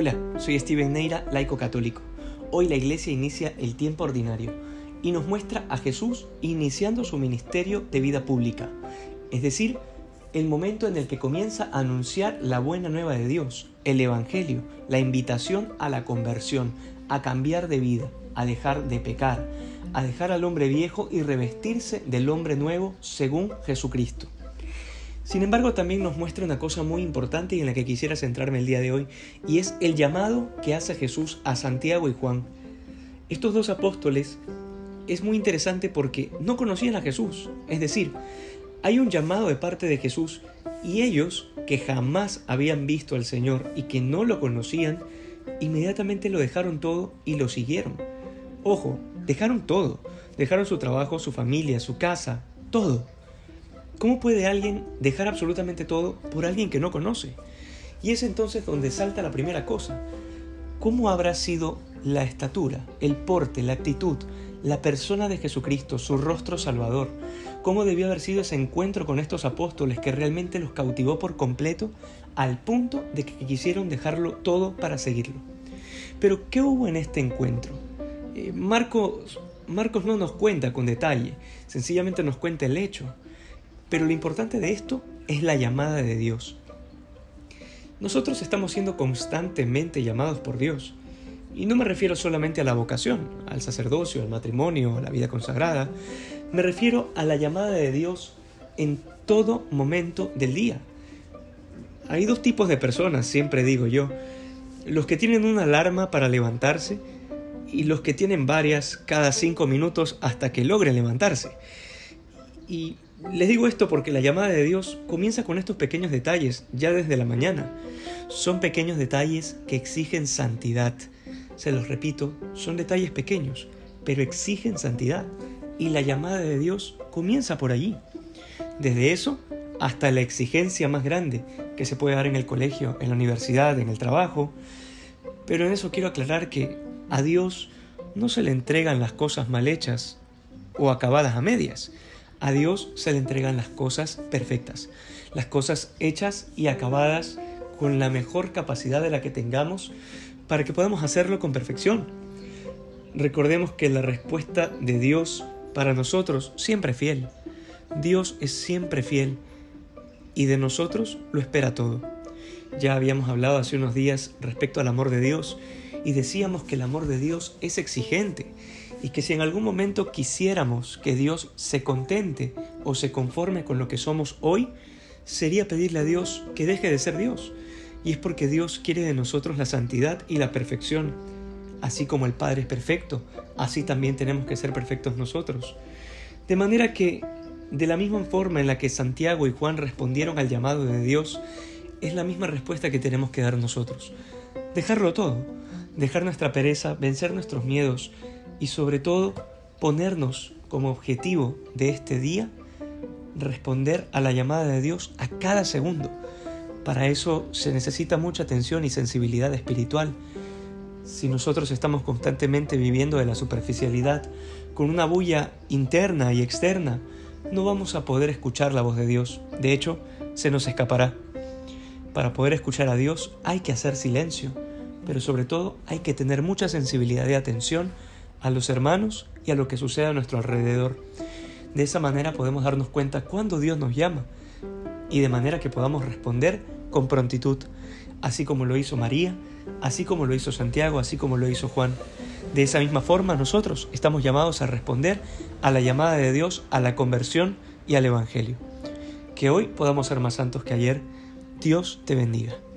Hola, soy Steven Neira, laico católico. Hoy la iglesia inicia el tiempo ordinario y nos muestra a Jesús iniciando su ministerio de vida pública, es decir, el momento en el que comienza a anunciar la buena nueva de Dios, el Evangelio, la invitación a la conversión, a cambiar de vida, a dejar de pecar, a dejar al hombre viejo y revestirse del hombre nuevo según Jesucristo. Sin embargo, también nos muestra una cosa muy importante y en la que quisiera centrarme el día de hoy, y es el llamado que hace Jesús a Santiago y Juan. Estos dos apóstoles es muy interesante porque no conocían a Jesús, es decir, hay un llamado de parte de Jesús y ellos, que jamás habían visto al Señor y que no lo conocían, inmediatamente lo dejaron todo y lo siguieron. Ojo, dejaron todo, dejaron su trabajo, su familia, su casa, todo ¿Cómo puede alguien dejar absolutamente todo por alguien que no conoce? Y es entonces donde salta la primera cosa. ¿Cómo habrá sido la estatura, el porte, la actitud, la persona de Jesucristo, su rostro salvador? ¿Cómo debió haber sido ese encuentro con estos apóstoles que realmente los cautivó por completo al punto de que quisieron dejarlo todo para seguirlo? Pero ¿qué hubo en este encuentro? Eh, Marcos, Marcos no nos cuenta con detalle, sencillamente nos cuenta el hecho. Pero lo importante de esto es la llamada de Dios. Nosotros estamos siendo constantemente llamados por Dios. Y no me refiero solamente a la vocación, al sacerdocio, al matrimonio, a la vida consagrada. Me refiero a la llamada de Dios en todo momento del día. Hay dos tipos de personas, siempre digo yo. Los que tienen una alarma para levantarse y los que tienen varias cada cinco minutos hasta que logren levantarse. Y les digo esto porque la llamada de Dios comienza con estos pequeños detalles, ya desde la mañana. Son pequeños detalles que exigen santidad. Se los repito, son detalles pequeños, pero exigen santidad. Y la llamada de Dios comienza por allí. Desde eso hasta la exigencia más grande que se puede dar en el colegio, en la universidad, en el trabajo. Pero en eso quiero aclarar que a Dios no se le entregan las cosas mal hechas o acabadas a medias a Dios se le entregan las cosas perfectas, las cosas hechas y acabadas con la mejor capacidad de la que tengamos para que podamos hacerlo con perfección. Recordemos que la respuesta de Dios para nosotros siempre es fiel. Dios es siempre fiel y de nosotros lo espera todo. Ya habíamos hablado hace unos días respecto al amor de Dios y decíamos que el amor de Dios es exigente y que si en algún momento quisiéramos que Dios se contente o se conforme con lo que somos hoy, sería pedirle a Dios que deje de ser Dios. Y es porque Dios quiere de nosotros la santidad y la perfección. Así como el Padre es perfecto, así también tenemos que ser perfectos nosotros. De manera que, de la misma forma en la que Santiago y Juan respondieron al llamado de Dios, es la misma respuesta que tenemos que dar nosotros. Dejarlo todo, dejar nuestra pereza, vencer nuestros miedos, y sobre todo ponernos como objetivo de este día responder a la llamada de Dios a cada segundo. Para eso se necesita mucha atención y sensibilidad espiritual. Si nosotros estamos constantemente viviendo de la superficialidad, con una bulla interna y externa, no vamos a poder escuchar la voz de Dios. De hecho, se nos escapará. Para poder escuchar a Dios hay que hacer silencio, pero sobre todo hay que tener mucha sensibilidad y atención a los hermanos y a lo que sucede a nuestro alrededor. De esa manera podemos darnos cuenta cuando Dios nos llama y de manera que podamos responder con prontitud, así como lo hizo María, así como lo hizo Santiago, así como lo hizo Juan. De esa misma forma nosotros estamos llamados a responder a la llamada de Dios, a la conversión y al Evangelio. Que hoy podamos ser más santos que ayer. Dios te bendiga.